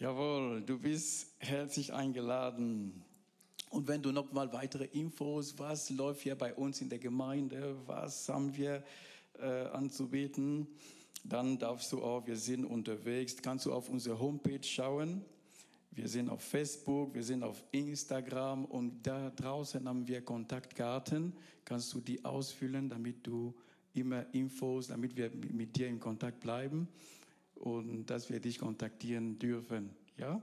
Jawohl, du bist herzlich eingeladen. Und wenn du noch mal weitere Infos, was läuft hier bei uns in der Gemeinde, was haben wir äh, anzubeten, dann darfst du auch, wir sind unterwegs, kannst du auf unsere Homepage schauen. Wir sind auf Facebook, wir sind auf Instagram und da draußen haben wir Kontaktkarten. Kannst du die ausfüllen, damit du immer Infos, damit wir mit dir in Kontakt bleiben und dass wir dich kontaktieren dürfen. Ja?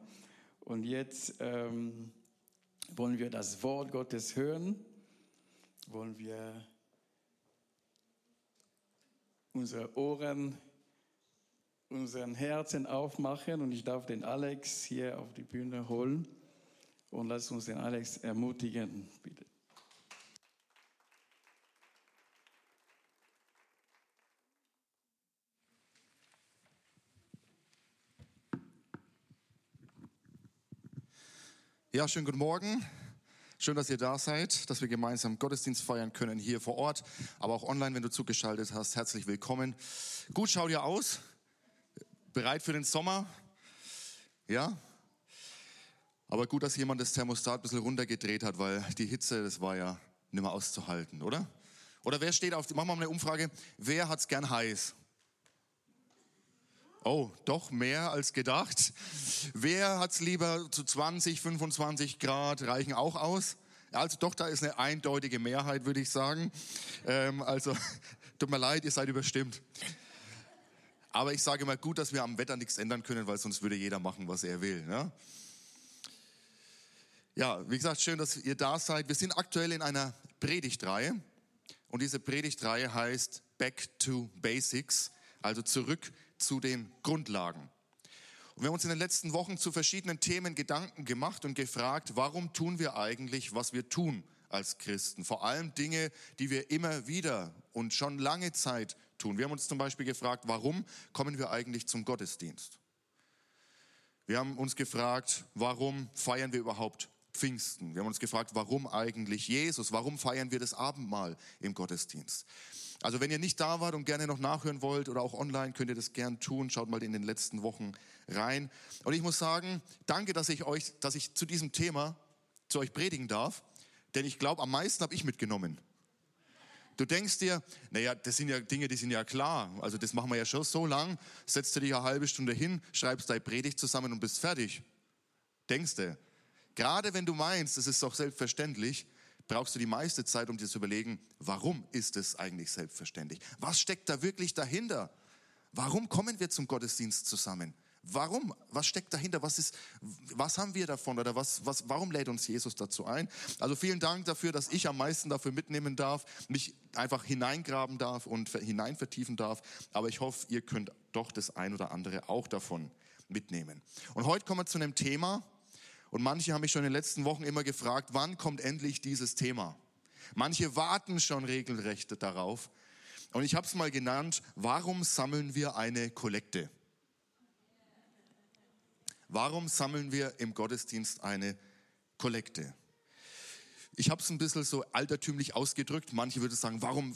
Und jetzt ähm, wollen wir das Wort Gottes hören, wollen wir unsere Ohren, unseren Herzen aufmachen und ich darf den Alex hier auf die Bühne holen und lass uns den Alex ermutigen, bitte. Ja, schönen guten Morgen. Schön, dass ihr da seid, dass wir gemeinsam Gottesdienst feiern können hier vor Ort, aber auch online, wenn du zugeschaltet hast. Herzlich willkommen. Gut schaut ihr aus? Bereit für den Sommer? Ja? Aber gut, dass jemand das Thermostat ein bisschen runtergedreht hat, weil die Hitze, das war ja nicht mehr auszuhalten, oder? Oder wer steht auf, machen wir mal eine Umfrage, wer hat's gern heiß? Oh, doch mehr als gedacht. Wer hat's lieber zu 20, 25 Grad reichen auch aus? Also doch, da ist eine eindeutige Mehrheit, würde ich sagen. Ähm, also tut mir leid, ihr seid überstimmt. Aber ich sage mal gut, dass wir am Wetter nichts ändern können, weil sonst würde jeder machen, was er will. Ne? Ja, wie gesagt, schön, dass ihr da seid. Wir sind aktuell in einer Predigtreihe und diese Predigtreihe heißt Back to Basics, also zurück zu den Grundlagen. Und wir haben uns in den letzten Wochen zu verschiedenen Themen Gedanken gemacht und gefragt, warum tun wir eigentlich, was wir tun als Christen? Vor allem Dinge, die wir immer wieder und schon lange Zeit tun. Wir haben uns zum Beispiel gefragt, warum kommen wir eigentlich zum Gottesdienst? Wir haben uns gefragt, warum feiern wir überhaupt Pfingsten? Wir haben uns gefragt, warum eigentlich Jesus? Warum feiern wir das Abendmahl im Gottesdienst? Also wenn ihr nicht da wart und gerne noch nachhören wollt oder auch online, könnt ihr das gern tun. Schaut mal in den letzten Wochen rein. Und ich muss sagen, danke, dass ich euch, dass ich zu diesem Thema zu euch predigen darf. Denn ich glaube, am meisten habe ich mitgenommen. Du denkst dir, naja, das sind ja Dinge, die sind ja klar. Also das machen wir ja schon so lang. Setzt du dich eine halbe Stunde hin, schreibst deine Predigt zusammen und bist fertig. Denkst du. Gerade wenn du meinst, es ist doch selbstverständlich, brauchst du die meiste Zeit, um dir zu überlegen, warum ist es eigentlich selbstverständlich? Was steckt da wirklich dahinter? Warum kommen wir zum Gottesdienst zusammen? Warum? Was steckt dahinter? Was ist, was haben wir davon? Oder was, was, warum lädt uns Jesus dazu ein? Also vielen Dank dafür, dass ich am meisten dafür mitnehmen darf, mich einfach hineingraben darf und hinein vertiefen darf. Aber ich hoffe, ihr könnt doch das ein oder andere auch davon mitnehmen. Und heute kommen wir zu einem Thema, und manche haben mich schon in den letzten Wochen immer gefragt, wann kommt endlich dieses Thema? Manche warten schon regelrecht darauf. Und ich habe es mal genannt, warum sammeln wir eine Kollekte? Warum sammeln wir im Gottesdienst eine Kollekte? Ich habe es ein bisschen so altertümlich ausgedrückt. Manche würden sagen, warum,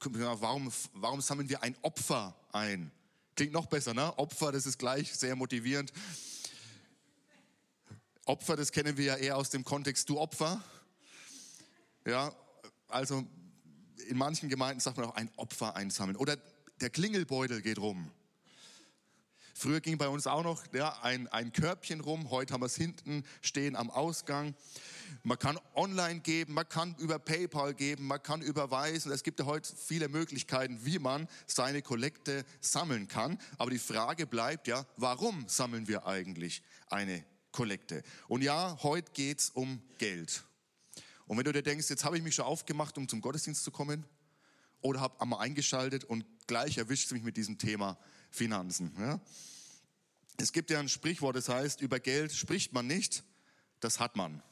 warum, warum sammeln wir ein Opfer ein? Klingt noch besser, ne? Opfer, das ist gleich sehr motivierend. Opfer, das kennen wir ja eher aus dem Kontext du Opfer. Ja, also in manchen Gemeinden sagt man auch ein Opfer einsammeln. Oder der Klingelbeutel geht rum. Früher ging bei uns auch noch ja, ein, ein Körbchen rum, heute haben wir es hinten stehen am Ausgang. Man kann online geben, man kann über PayPal geben, man kann überweisen. Es gibt ja heute viele Möglichkeiten, wie man seine Kollekte sammeln kann. Aber die Frage bleibt ja, warum sammeln wir eigentlich eine Kollekte. Und ja, heute geht's um Geld. Und wenn du dir denkst, jetzt habe ich mich schon aufgemacht, um zum Gottesdienst zu kommen, oder habe einmal eingeschaltet und gleich erwischt es mich mit diesem Thema Finanzen. Ja? Es gibt ja ein Sprichwort, das heißt, über Geld spricht man nicht, das hat man.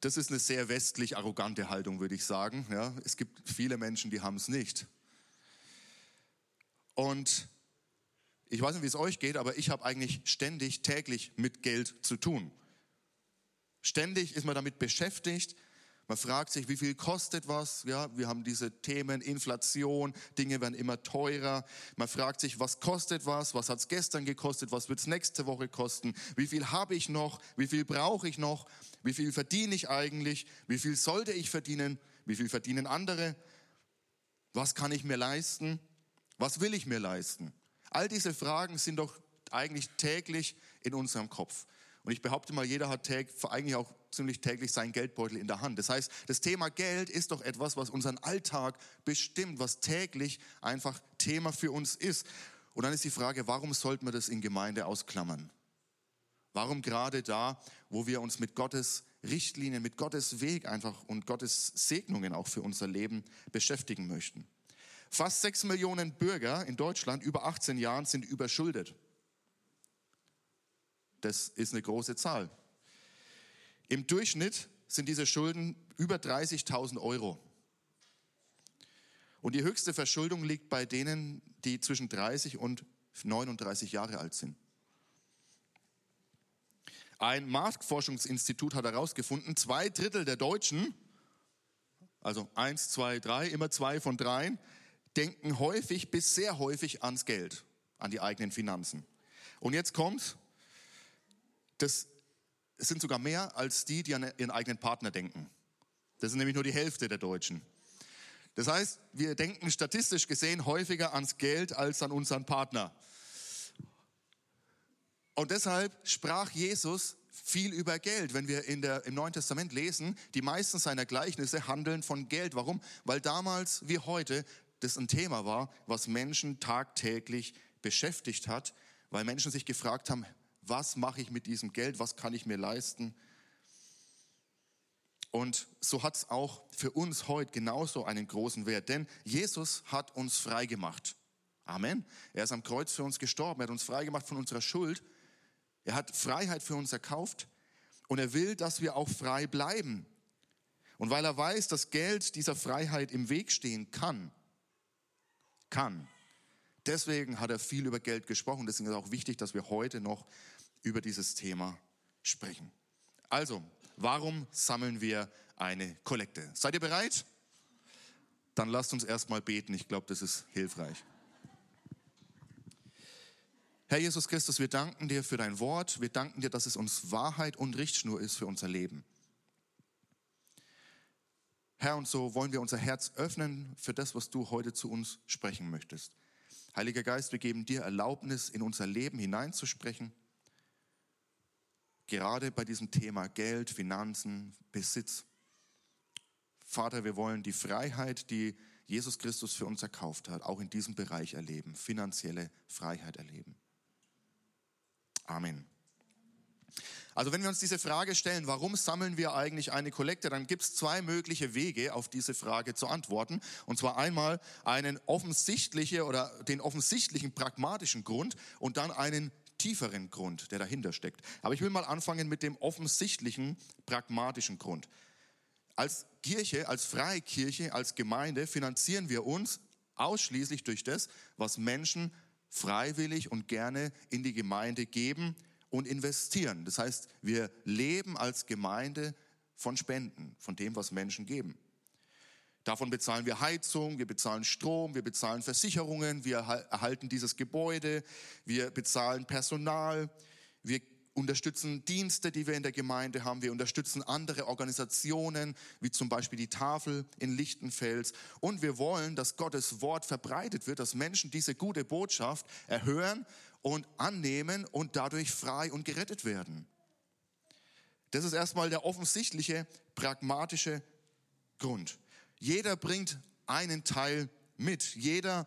Das ist eine sehr westlich arrogante Haltung, würde ich sagen. Ja? Es gibt viele Menschen, die haben es nicht. Und ich weiß nicht, wie es euch geht, aber ich habe eigentlich ständig, täglich mit Geld zu tun. Ständig ist man damit beschäftigt. Man fragt sich, wie viel kostet was? Ja, wir haben diese Themen Inflation, Dinge werden immer teurer. Man fragt sich, was kostet was? Was hat es gestern gekostet? Was wird es nächste Woche kosten? Wie viel habe ich noch? Wie viel brauche ich noch? Wie viel verdiene ich eigentlich? Wie viel sollte ich verdienen? Wie viel verdienen andere? Was kann ich mir leisten? Was will ich mir leisten? All diese Fragen sind doch eigentlich täglich in unserem Kopf. Und ich behaupte mal, jeder hat eigentlich auch ziemlich täglich seinen Geldbeutel in der Hand. Das heißt, das Thema Geld ist doch etwas, was unseren Alltag bestimmt, was täglich einfach Thema für uns ist. Und dann ist die Frage, warum sollten wir das in Gemeinde ausklammern? Warum gerade da, wo wir uns mit Gottes Richtlinien, mit Gottes Weg einfach und Gottes Segnungen auch für unser Leben beschäftigen möchten? Fast sechs Millionen Bürger in Deutschland über 18 Jahren sind überschuldet. Das ist eine große Zahl. Im Durchschnitt sind diese Schulden über 30.000 Euro. Und die höchste Verschuldung liegt bei denen, die zwischen 30 und 39 Jahre alt sind. Ein Marktforschungsinstitut hat herausgefunden, zwei Drittel der Deutschen, also eins, zwei, drei, immer zwei von dreien, denken häufig bis sehr häufig ans Geld, an die eigenen Finanzen. Und jetzt kommt, das sind sogar mehr als die, die an ihren eigenen Partner denken. Das sind nämlich nur die Hälfte der Deutschen. Das heißt, wir denken statistisch gesehen häufiger ans Geld als an unseren Partner. Und deshalb sprach Jesus viel über Geld. Wenn wir in der, im Neuen Testament lesen, die meisten seiner Gleichnisse handeln von Geld. Warum? Weil damals wie heute das ein Thema war, was Menschen tagtäglich beschäftigt hat, weil Menschen sich gefragt haben, was mache ich mit diesem Geld, was kann ich mir leisten. Und so hat es auch für uns heute genauso einen großen Wert, denn Jesus hat uns frei gemacht. Amen. Er ist am Kreuz für uns gestorben, er hat uns frei gemacht von unserer Schuld. Er hat Freiheit für uns erkauft und er will, dass wir auch frei bleiben. Und weil er weiß, dass Geld dieser Freiheit im Weg stehen kann, kann, deswegen hat er viel über Geld gesprochen. Deswegen ist es auch wichtig, dass wir heute noch über dieses Thema sprechen. Also, warum sammeln wir eine Kollekte? Seid ihr bereit? Dann lasst uns erstmal beten. Ich glaube, das ist hilfreich. Herr Jesus Christus, wir danken dir für dein Wort. Wir danken dir, dass es uns Wahrheit und Richtschnur ist für unser Leben. Herr, und so wollen wir unser Herz öffnen für das, was du heute zu uns sprechen möchtest. Heiliger Geist, wir geben dir Erlaubnis, in unser Leben hineinzusprechen gerade bei diesem Thema Geld, Finanzen, Besitz. Vater, wir wollen die Freiheit, die Jesus Christus für uns erkauft hat, auch in diesem Bereich erleben, finanzielle Freiheit erleben. Amen. Also wenn wir uns diese Frage stellen, warum sammeln wir eigentlich eine Kollekte, dann gibt es zwei mögliche Wege, auf diese Frage zu antworten. Und zwar einmal einen offensichtlichen oder den offensichtlichen pragmatischen Grund und dann einen tieferen Grund, der dahinter steckt. Aber ich will mal anfangen mit dem offensichtlichen, pragmatischen Grund. Als Kirche, als Freikirche, als Gemeinde finanzieren wir uns ausschließlich durch das, was Menschen freiwillig und gerne in die Gemeinde geben und investieren. Das heißt, wir leben als Gemeinde von Spenden, von dem, was Menschen geben. Davon bezahlen wir Heizung, wir bezahlen Strom, wir bezahlen Versicherungen, wir erhalten dieses Gebäude, wir bezahlen Personal, wir unterstützen Dienste, die wir in der Gemeinde haben, wir unterstützen andere Organisationen, wie zum Beispiel die Tafel in Lichtenfels. Und wir wollen, dass Gottes Wort verbreitet wird, dass Menschen diese gute Botschaft erhören und annehmen und dadurch frei und gerettet werden. Das ist erstmal der offensichtliche, pragmatische Grund. Jeder bringt einen Teil mit. Jeder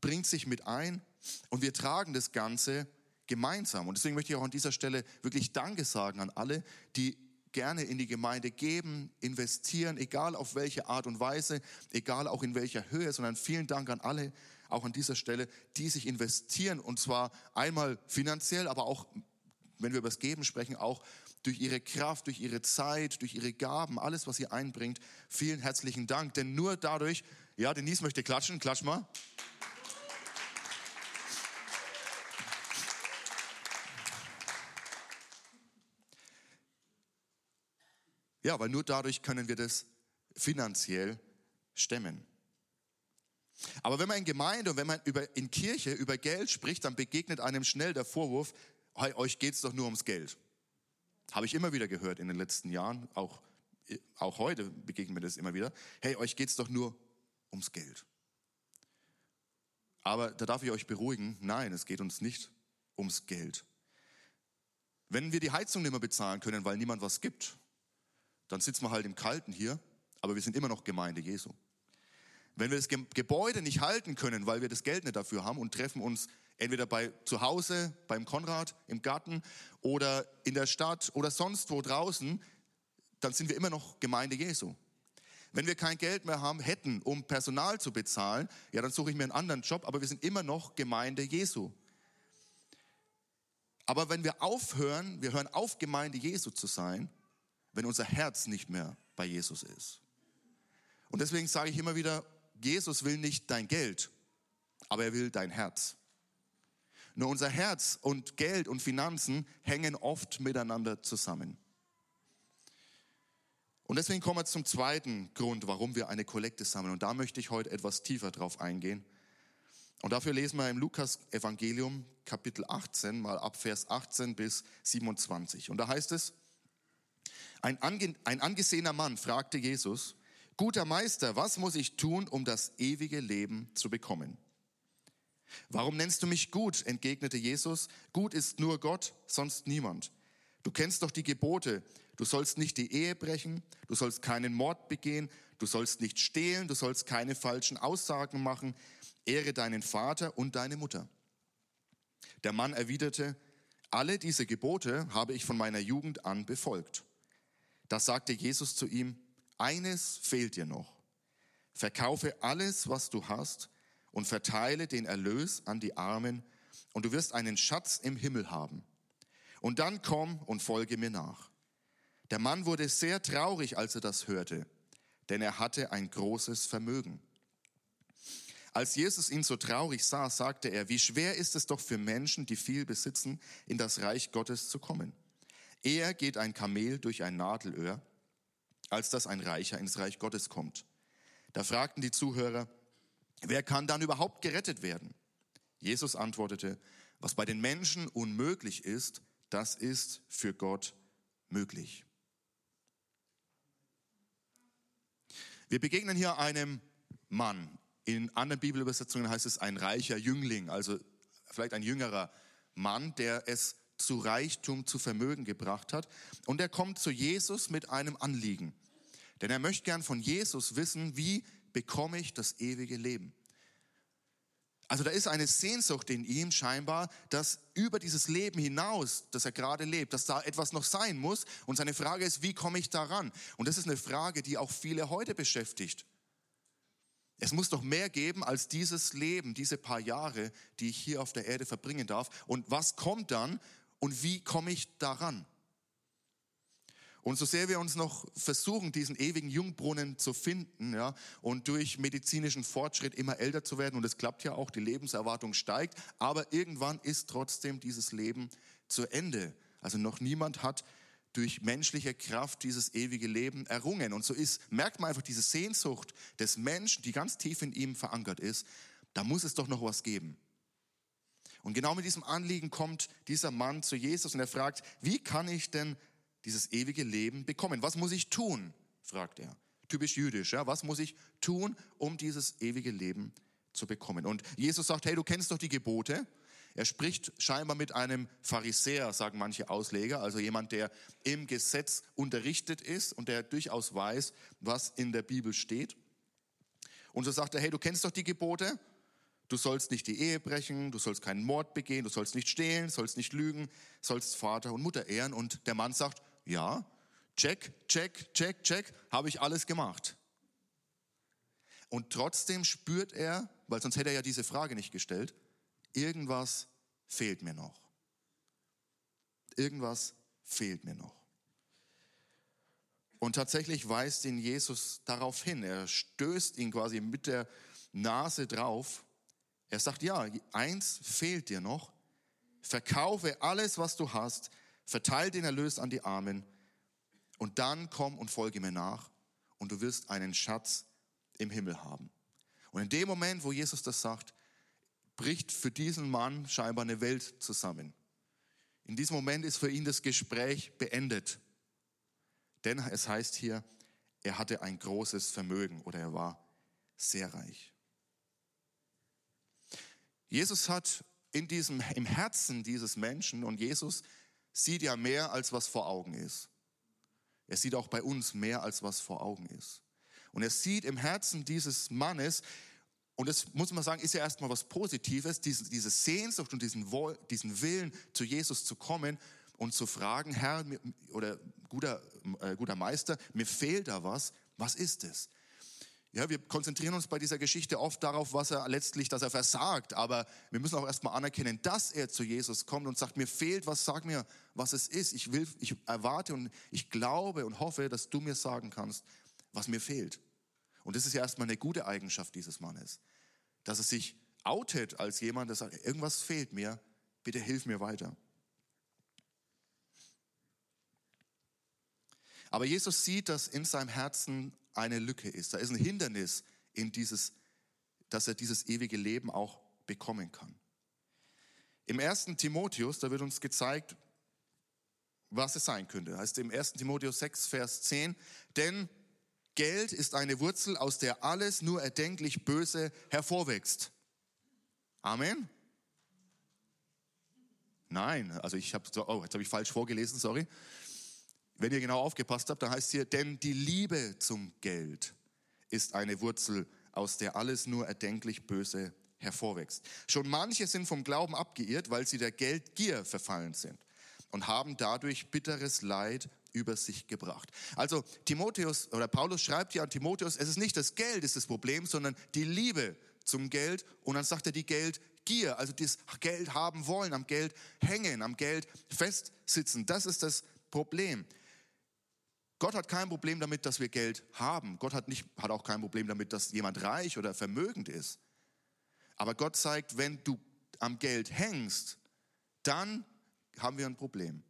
bringt sich mit ein und wir tragen das Ganze gemeinsam. Und deswegen möchte ich auch an dieser Stelle wirklich Danke sagen an alle, die gerne in die Gemeinde geben, investieren, egal auf welche Art und Weise, egal auch in welcher Höhe, sondern vielen Dank an alle, auch an dieser Stelle, die sich investieren und zwar einmal finanziell, aber auch, wenn wir über das Geben sprechen, auch durch ihre Kraft, durch ihre Zeit, durch ihre Gaben, alles, was ihr einbringt. Vielen herzlichen Dank, denn nur dadurch, ja, Denise möchte klatschen, klatsch mal. Ja, weil nur dadurch können wir das finanziell stemmen. Aber wenn man in Gemeinde und wenn man über, in Kirche über Geld spricht, dann begegnet einem schnell der Vorwurf, hey, euch geht's doch nur ums Geld. Habe ich immer wieder gehört in den letzten Jahren, auch, auch heute begegnet mir das immer wieder. Hey, euch geht's doch nur ums Geld. Aber da darf ich euch beruhigen, nein, es geht uns nicht ums Geld. Wenn wir die Heizung nicht mehr bezahlen können, weil niemand was gibt, dann sitzen wir halt im Kalten hier, aber wir sind immer noch Gemeinde Jesu. Wenn wir das Gebäude nicht halten können, weil wir das Geld nicht dafür haben und treffen uns entweder bei zu Hause, beim Konrad, im Garten oder in der Stadt oder sonst wo draußen, dann sind wir immer noch Gemeinde Jesu. Wenn wir kein Geld mehr haben, hätten, um Personal zu bezahlen, ja, dann suche ich mir einen anderen Job, aber wir sind immer noch Gemeinde Jesu. Aber wenn wir aufhören, wir hören auf, Gemeinde Jesu zu sein, wenn unser Herz nicht mehr bei Jesus ist. Und deswegen sage ich immer wieder, Jesus will nicht dein Geld, aber er will dein Herz. Nur unser Herz und Geld und Finanzen hängen oft miteinander zusammen. Und deswegen kommen wir zum zweiten Grund, warum wir eine Kollekte sammeln. Und da möchte ich heute etwas tiefer drauf eingehen. Und dafür lesen wir im Lukas Evangelium Kapitel 18 mal ab Vers 18 bis 27. Und da heißt es, ein angesehener Mann fragte Jesus, guter Meister, was muss ich tun, um das ewige Leben zu bekommen? Warum nennst du mich gut? entgegnete Jesus. Gut ist nur Gott, sonst niemand. Du kennst doch die Gebote. Du sollst nicht die Ehe brechen, du sollst keinen Mord begehen, du sollst nicht stehlen, du sollst keine falschen Aussagen machen. Ehre deinen Vater und deine Mutter. Der Mann erwiderte, alle diese Gebote habe ich von meiner Jugend an befolgt. Da sagte Jesus zu ihm, eines fehlt dir noch. Verkaufe alles, was du hast und verteile den Erlös an die Armen und du wirst einen Schatz im Himmel haben. Und dann komm und folge mir nach. Der Mann wurde sehr traurig, als er das hörte, denn er hatte ein großes Vermögen. Als Jesus ihn so traurig sah, sagte er, wie schwer ist es doch für Menschen, die viel besitzen, in das Reich Gottes zu kommen. Eher geht ein Kamel durch ein Nadelöhr, als dass ein Reicher ins Reich Gottes kommt. Da fragten die Zuhörer, wer kann dann überhaupt gerettet werden? Jesus antwortete, was bei den Menschen unmöglich ist, das ist für Gott möglich. Wir begegnen hier einem Mann. In anderen Bibelübersetzungen heißt es ein reicher Jüngling, also vielleicht ein jüngerer Mann, der es zu Reichtum, zu Vermögen gebracht hat. Und er kommt zu Jesus mit einem Anliegen. Denn er möchte gern von Jesus wissen, wie bekomme ich das ewige Leben? Also da ist eine Sehnsucht in ihm scheinbar, dass über dieses Leben hinaus, das er gerade lebt, dass da etwas noch sein muss. Und seine Frage ist, wie komme ich daran? Und das ist eine Frage, die auch viele heute beschäftigt. Es muss doch mehr geben als dieses Leben, diese paar Jahre, die ich hier auf der Erde verbringen darf. Und was kommt dann und wie komme ich daran? Und so sehr wir uns noch versuchen, diesen ewigen Jungbrunnen zu finden, ja, und durch medizinischen Fortschritt immer älter zu werden, und es klappt ja auch, die Lebenserwartung steigt, aber irgendwann ist trotzdem dieses Leben zu Ende. Also noch niemand hat durch menschliche Kraft dieses ewige Leben errungen. Und so ist, merkt man einfach diese Sehnsucht des Menschen, die ganz tief in ihm verankert ist. Da muss es doch noch was geben. Und genau mit diesem Anliegen kommt dieser Mann zu Jesus und er fragt, wie kann ich denn dieses ewige Leben bekommen. Was muss ich tun? fragt er. Typisch jüdisch, ja. Was muss ich tun, um dieses ewige Leben zu bekommen? Und Jesus sagt, hey, du kennst doch die Gebote. Er spricht scheinbar mit einem Pharisäer, sagen manche Ausleger, also jemand, der im Gesetz unterrichtet ist und der durchaus weiß, was in der Bibel steht. Und so sagt er, hey, du kennst doch die Gebote. Du sollst nicht die Ehe brechen, du sollst keinen Mord begehen, du sollst nicht stehlen, sollst nicht lügen, sollst Vater und Mutter ehren. Und der Mann sagt, ja, check, check, check, check, habe ich alles gemacht. Und trotzdem spürt er, weil sonst hätte er ja diese Frage nicht gestellt, irgendwas fehlt mir noch. Irgendwas fehlt mir noch. Und tatsächlich weist ihn Jesus darauf hin. Er stößt ihn quasi mit der Nase drauf. Er sagt, ja, eins fehlt dir noch. Verkaufe alles, was du hast, verteile den Erlös an die Armen und dann komm und folge mir nach und du wirst einen Schatz im Himmel haben. Und in dem Moment, wo Jesus das sagt, bricht für diesen Mann scheinbar eine Welt zusammen. In diesem Moment ist für ihn das Gespräch beendet. Denn es heißt hier, er hatte ein großes Vermögen oder er war sehr reich. Jesus hat in diesem, im Herzen dieses Menschen und Jesus sieht ja mehr als was vor Augen ist. Er sieht auch bei uns mehr als was vor Augen ist. Und er sieht im Herzen dieses Mannes, und das muss man sagen, ist ja erstmal was Positives, diese, Sehnsucht und diesen, diesen Willen, zu Jesus zu kommen und zu fragen, Herr oder guter, äh, guter Meister, mir fehlt da was, was ist es? Ja, wir konzentrieren uns bei dieser Geschichte oft darauf, was er letztlich, dass er versagt, aber wir müssen auch erstmal anerkennen, dass er zu Jesus kommt und sagt, mir fehlt was, sag mir, was es ist. Ich will, ich erwarte und ich glaube und hoffe, dass du mir sagen kannst, was mir fehlt. Und das ist ja erstmal eine gute Eigenschaft dieses Mannes, dass er sich outet als jemand, der sagt, irgendwas fehlt mir, bitte hilf mir weiter. Aber Jesus sieht, dass in seinem Herzen eine Lücke ist. Da ist ein Hindernis in dieses, dass er dieses ewige Leben auch bekommen kann. Im ersten Timotheus, da wird uns gezeigt, was es sein könnte. Heißt im 1. Timotheus 6, Vers 10, denn Geld ist eine Wurzel, aus der alles nur erdenklich Böse hervorwächst. Amen. Nein, also ich habe, oh, jetzt habe ich falsch vorgelesen, sorry. Wenn ihr genau aufgepasst habt, dann heißt hier, denn die Liebe zum Geld ist eine Wurzel, aus der alles nur erdenklich Böse hervorwächst. Schon manche sind vom Glauben abgeirrt, weil sie der Geldgier verfallen sind und haben dadurch bitteres Leid über sich gebracht. Also Timotheus oder Paulus schreibt ja an Timotheus, es ist nicht das Geld ist das Problem, sondern die Liebe zum Geld und dann sagt er die Geldgier, also das Geld haben wollen, am Geld hängen, am Geld festsitzen. Das ist das Problem. Gott hat kein Problem damit, dass wir Geld haben. Gott hat, nicht, hat auch kein Problem damit, dass jemand reich oder vermögend ist. Aber Gott zeigt, wenn du am Geld hängst, dann haben wir ein Problem.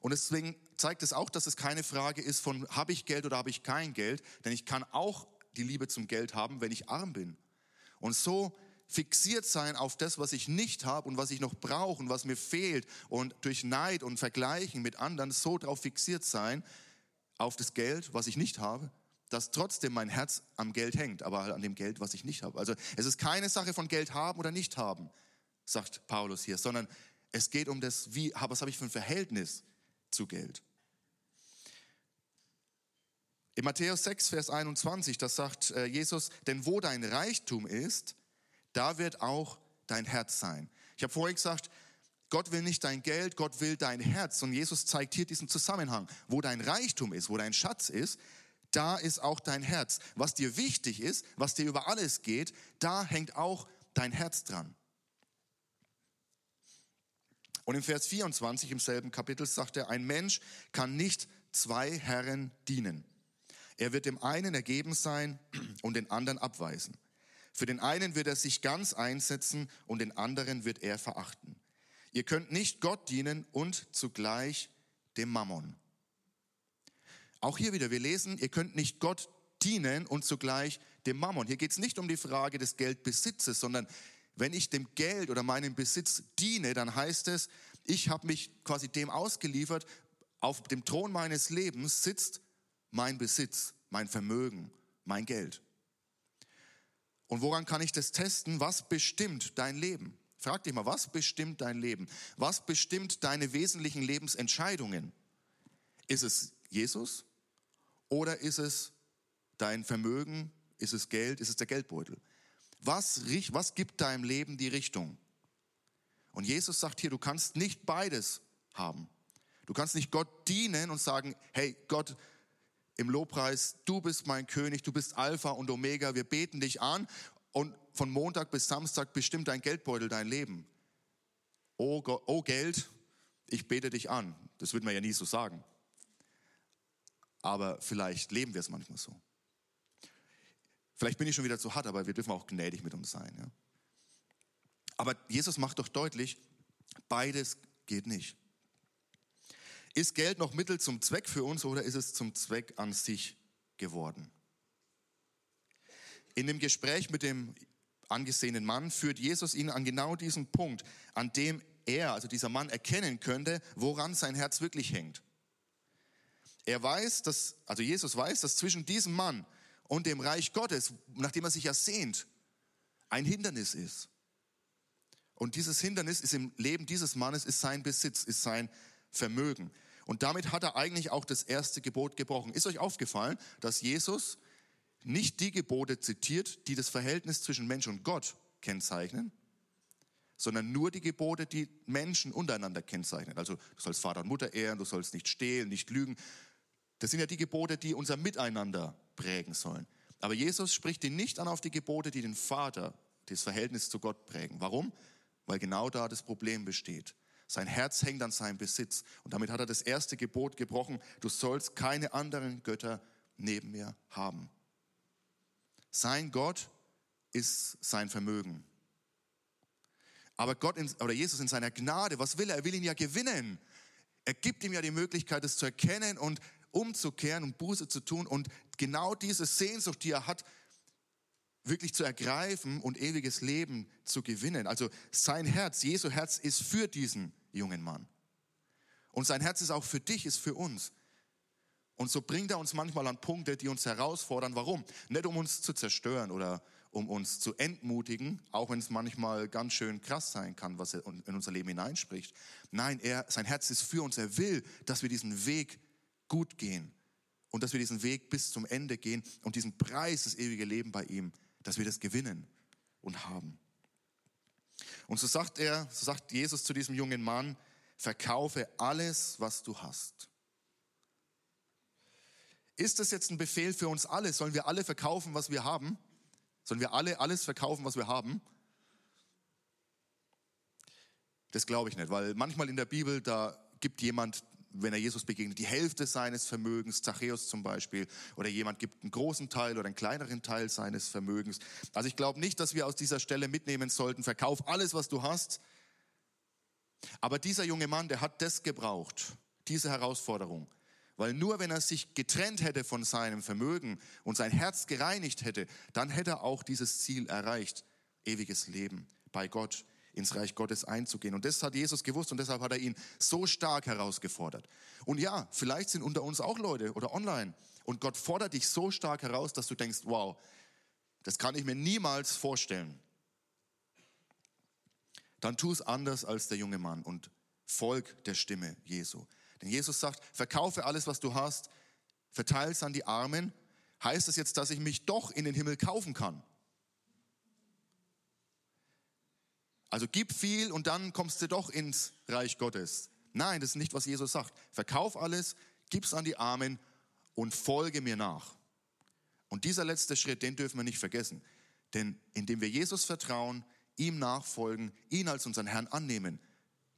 Und deswegen zeigt es auch, dass es keine Frage ist von, habe ich Geld oder habe ich kein Geld, denn ich kann auch die Liebe zum Geld haben, wenn ich arm bin. Und so fixiert sein auf das, was ich nicht habe und was ich noch brauche und was mir fehlt und durch Neid und Vergleichen mit anderen so drauf fixiert sein auf das Geld, was ich nicht habe, dass trotzdem mein Herz am Geld hängt, aber halt an dem Geld, was ich nicht habe. Also es ist keine Sache von Geld haben oder nicht haben, sagt Paulus hier, sondern es geht um das, wie, was habe ich für ein Verhältnis zu Geld. In Matthäus 6, Vers 21, das sagt äh, Jesus, denn wo dein Reichtum ist, da wird auch dein Herz sein. Ich habe vorhin gesagt, Gott will nicht dein Geld, Gott will dein Herz. Und Jesus zeigt hier diesen Zusammenhang. Wo dein Reichtum ist, wo dein Schatz ist, da ist auch dein Herz. Was dir wichtig ist, was dir über alles geht, da hängt auch dein Herz dran. Und im Vers 24 im selben Kapitel sagt er, ein Mensch kann nicht zwei Herren dienen. Er wird dem einen ergeben sein und den anderen abweisen. Für den einen wird er sich ganz einsetzen und den anderen wird er verachten. Ihr könnt nicht Gott dienen und zugleich dem Mammon. Auch hier wieder, wir lesen, ihr könnt nicht Gott dienen und zugleich dem Mammon. Hier geht es nicht um die Frage des Geldbesitzes, sondern wenn ich dem Geld oder meinem Besitz diene, dann heißt es, ich habe mich quasi dem ausgeliefert, auf dem Thron meines Lebens sitzt mein Besitz, mein Vermögen, mein Geld. Und woran kann ich das testen? Was bestimmt dein Leben? Frag dich mal, was bestimmt dein Leben? Was bestimmt deine wesentlichen Lebensentscheidungen? Ist es Jesus oder ist es dein Vermögen? Ist es Geld? Ist es der Geldbeutel? Was, was gibt deinem Leben die Richtung? Und Jesus sagt hier, du kannst nicht beides haben. Du kannst nicht Gott dienen und sagen, hey Gott, im Lobpreis, du bist mein König, du bist Alpha und Omega, wir beten dich an und von Montag bis Samstag bestimmt dein Geldbeutel dein Leben. Oh, oh Geld, ich bete dich an. Das würde man ja nie so sagen. Aber vielleicht leben wir es manchmal so. Vielleicht bin ich schon wieder zu hart, aber wir dürfen auch gnädig mit uns sein. Ja? Aber Jesus macht doch deutlich, beides geht nicht. Ist Geld noch Mittel zum Zweck für uns oder ist es zum Zweck an sich geworden? In dem Gespräch mit dem angesehenen Mann führt Jesus ihn an genau diesen Punkt, an dem er, also dieser Mann, erkennen könnte, woran sein Herz wirklich hängt. Er weiß, dass, also Jesus weiß, dass zwischen diesem Mann und dem Reich Gottes, nach dem er sich ja sehnt, ein Hindernis ist. Und dieses Hindernis ist im Leben dieses Mannes, ist sein Besitz, ist sein Vermögen. Und damit hat er eigentlich auch das erste Gebot gebrochen. Ist euch aufgefallen, dass Jesus nicht die Gebote zitiert, die das Verhältnis zwischen Mensch und Gott kennzeichnen, sondern nur die Gebote, die Menschen untereinander kennzeichnen. Also du sollst Vater und Mutter ehren, du sollst nicht stehlen, nicht lügen. Das sind ja die Gebote, die unser Miteinander prägen sollen. Aber Jesus spricht ihn nicht an auf die Gebote, die den Vater, das Verhältnis zu Gott prägen. Warum? Weil genau da das Problem besteht. Sein Herz hängt an seinem Besitz. Und damit hat er das erste Gebot gebrochen. Du sollst keine anderen Götter neben mir haben. Sein Gott ist sein Vermögen. Aber Gott in, oder Jesus in seiner Gnade, was will er? Er will ihn ja gewinnen. Er gibt ihm ja die Möglichkeit, es zu erkennen und umzukehren und Buße zu tun und genau diese Sehnsucht, die er hat, wirklich zu ergreifen und ewiges Leben zu gewinnen. Also sein Herz, Jesu Herz ist für diesen jungen Mann. Und sein Herz ist auch für dich, ist für uns. Und so bringt er uns manchmal an Punkte, die uns herausfordern. Warum? Nicht um uns zu zerstören oder um uns zu entmutigen, auch wenn es manchmal ganz schön krass sein kann, was er in unser Leben hineinspricht. Nein, er, sein Herz ist für uns. Er will, dass wir diesen Weg gut gehen und dass wir diesen Weg bis zum Ende gehen und diesen Preis, das ewige Leben bei ihm, dass wir das gewinnen und haben. Und so sagt er, so sagt Jesus zu diesem jungen Mann, verkaufe alles, was du hast. Ist das jetzt ein Befehl für uns alle? Sollen wir alle verkaufen, was wir haben? Sollen wir alle alles verkaufen, was wir haben? Das glaube ich nicht, weil manchmal in der Bibel, da gibt jemand wenn er Jesus begegnet, die Hälfte seines Vermögens, Zachäus zum Beispiel, oder jemand gibt einen großen Teil oder einen kleineren Teil seines Vermögens. Also ich glaube nicht, dass wir aus dieser Stelle mitnehmen sollten, verkauf alles, was du hast. Aber dieser junge Mann, der hat das gebraucht, diese Herausforderung. Weil nur wenn er sich getrennt hätte von seinem Vermögen und sein Herz gereinigt hätte, dann hätte er auch dieses Ziel erreicht, ewiges Leben bei Gott ins Reich Gottes einzugehen. Und das hat Jesus gewusst und deshalb hat er ihn so stark herausgefordert. Und ja, vielleicht sind unter uns auch Leute oder online und Gott fordert dich so stark heraus, dass du denkst, wow, das kann ich mir niemals vorstellen. Dann tu es anders als der junge Mann und folg der Stimme Jesu. Denn Jesus sagt, verkaufe alles, was du hast, verteile es an die Armen. Heißt das jetzt, dass ich mich doch in den Himmel kaufen kann? Also gib viel und dann kommst du doch ins Reich Gottes. Nein, das ist nicht, was Jesus sagt. Verkauf alles, gib's an die Armen und folge mir nach. Und dieser letzte Schritt, den dürfen wir nicht vergessen. Denn indem wir Jesus vertrauen, ihm nachfolgen, ihn als unseren Herrn annehmen,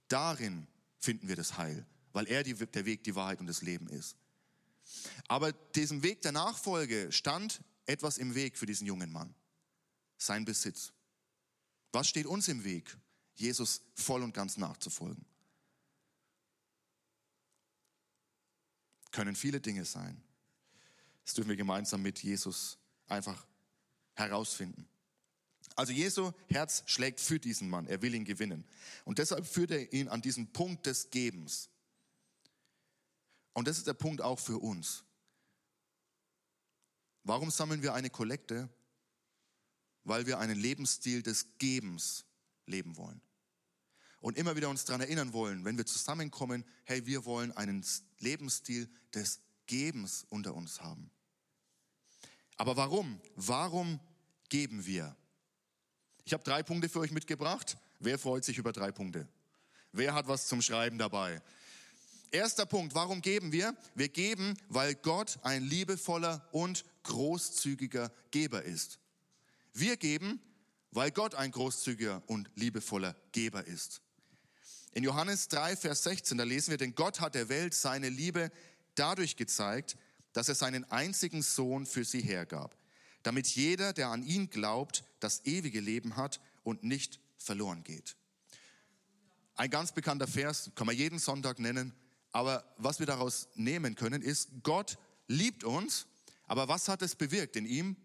darin finden wir das Heil, weil er die, der Weg, die Wahrheit und das Leben ist. Aber diesem Weg der Nachfolge stand etwas im Weg für diesen jungen Mann. Sein Besitz. Was steht uns im Weg, Jesus voll und ganz nachzufolgen? Können viele Dinge sein. Das dürfen wir gemeinsam mit Jesus einfach herausfinden. Also Jesu Herz schlägt für diesen Mann, er will ihn gewinnen. Und deshalb führt er ihn an diesen Punkt des Gebens. Und das ist der Punkt auch für uns. Warum sammeln wir eine Kollekte? Weil wir einen Lebensstil des Gebens leben wollen. Und immer wieder uns daran erinnern wollen, wenn wir zusammenkommen, hey, wir wollen einen Lebensstil des Gebens unter uns haben. Aber warum? Warum geben wir? Ich habe drei Punkte für euch mitgebracht. Wer freut sich über drei Punkte? Wer hat was zum Schreiben dabei? Erster Punkt, warum geben wir? Wir geben, weil Gott ein liebevoller und großzügiger Geber ist. Wir geben, weil Gott ein großzügiger und liebevoller Geber ist. In Johannes 3, Vers 16, da lesen wir, denn Gott hat der Welt seine Liebe dadurch gezeigt, dass er seinen einzigen Sohn für sie hergab, damit jeder, der an ihn glaubt, das ewige Leben hat und nicht verloren geht. Ein ganz bekannter Vers, kann man jeden Sonntag nennen, Aber was wir daraus nehmen können, ist, Gott liebt uns, aber was hat es bewirkt in ihm?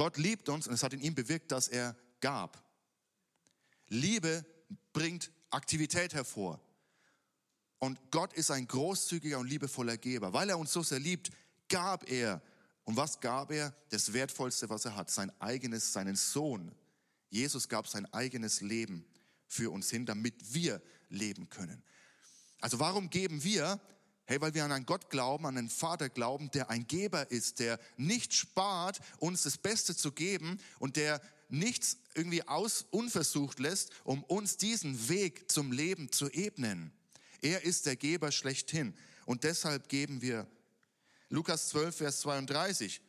Gott liebt uns und es hat in ihm bewirkt, dass er gab. Liebe bringt Aktivität hervor. Und Gott ist ein großzügiger und liebevoller Geber. Weil er uns so sehr liebt, gab er. Und was gab er? Das Wertvollste, was er hat, sein eigenes, seinen Sohn. Jesus gab sein eigenes Leben für uns hin, damit wir leben können. Also warum geben wir? Hey, weil wir an einen Gott glauben, an einen Vater glauben, der ein Geber ist, der nicht spart, uns das Beste zu geben und der nichts irgendwie aus unversucht lässt, um uns diesen Weg zum Leben zu ebnen. Er ist der Geber schlechthin. Und deshalb geben wir Lukas 12, Vers 32.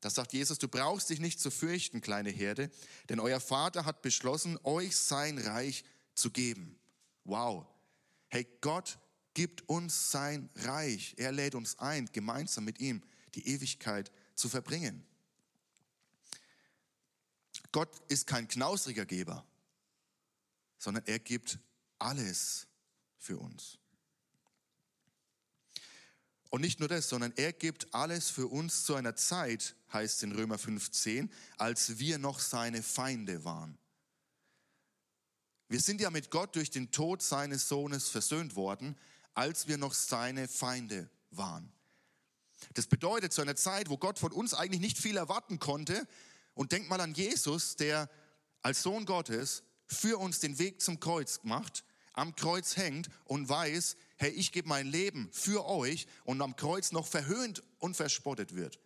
Da sagt Jesus, du brauchst dich nicht zu fürchten, kleine Herde, denn euer Vater hat beschlossen, euch sein Reich zu geben. Wow. Hey, Gott gibt uns sein Reich. Er lädt uns ein, gemeinsam mit ihm die Ewigkeit zu verbringen. Gott ist kein knausriger Geber, sondern er gibt alles für uns. Und nicht nur das, sondern er gibt alles für uns zu einer Zeit, heißt in Römer 15, als wir noch seine Feinde waren. Wir sind ja mit Gott durch den Tod seines Sohnes versöhnt worden, als wir noch seine Feinde waren. Das bedeutet, zu einer Zeit, wo Gott von uns eigentlich nicht viel erwarten konnte, und denkt mal an Jesus, der als Sohn Gottes für uns den Weg zum Kreuz macht, am Kreuz hängt und weiß, hey, ich gebe mein Leben für euch und am Kreuz noch verhöhnt und verspottet wird.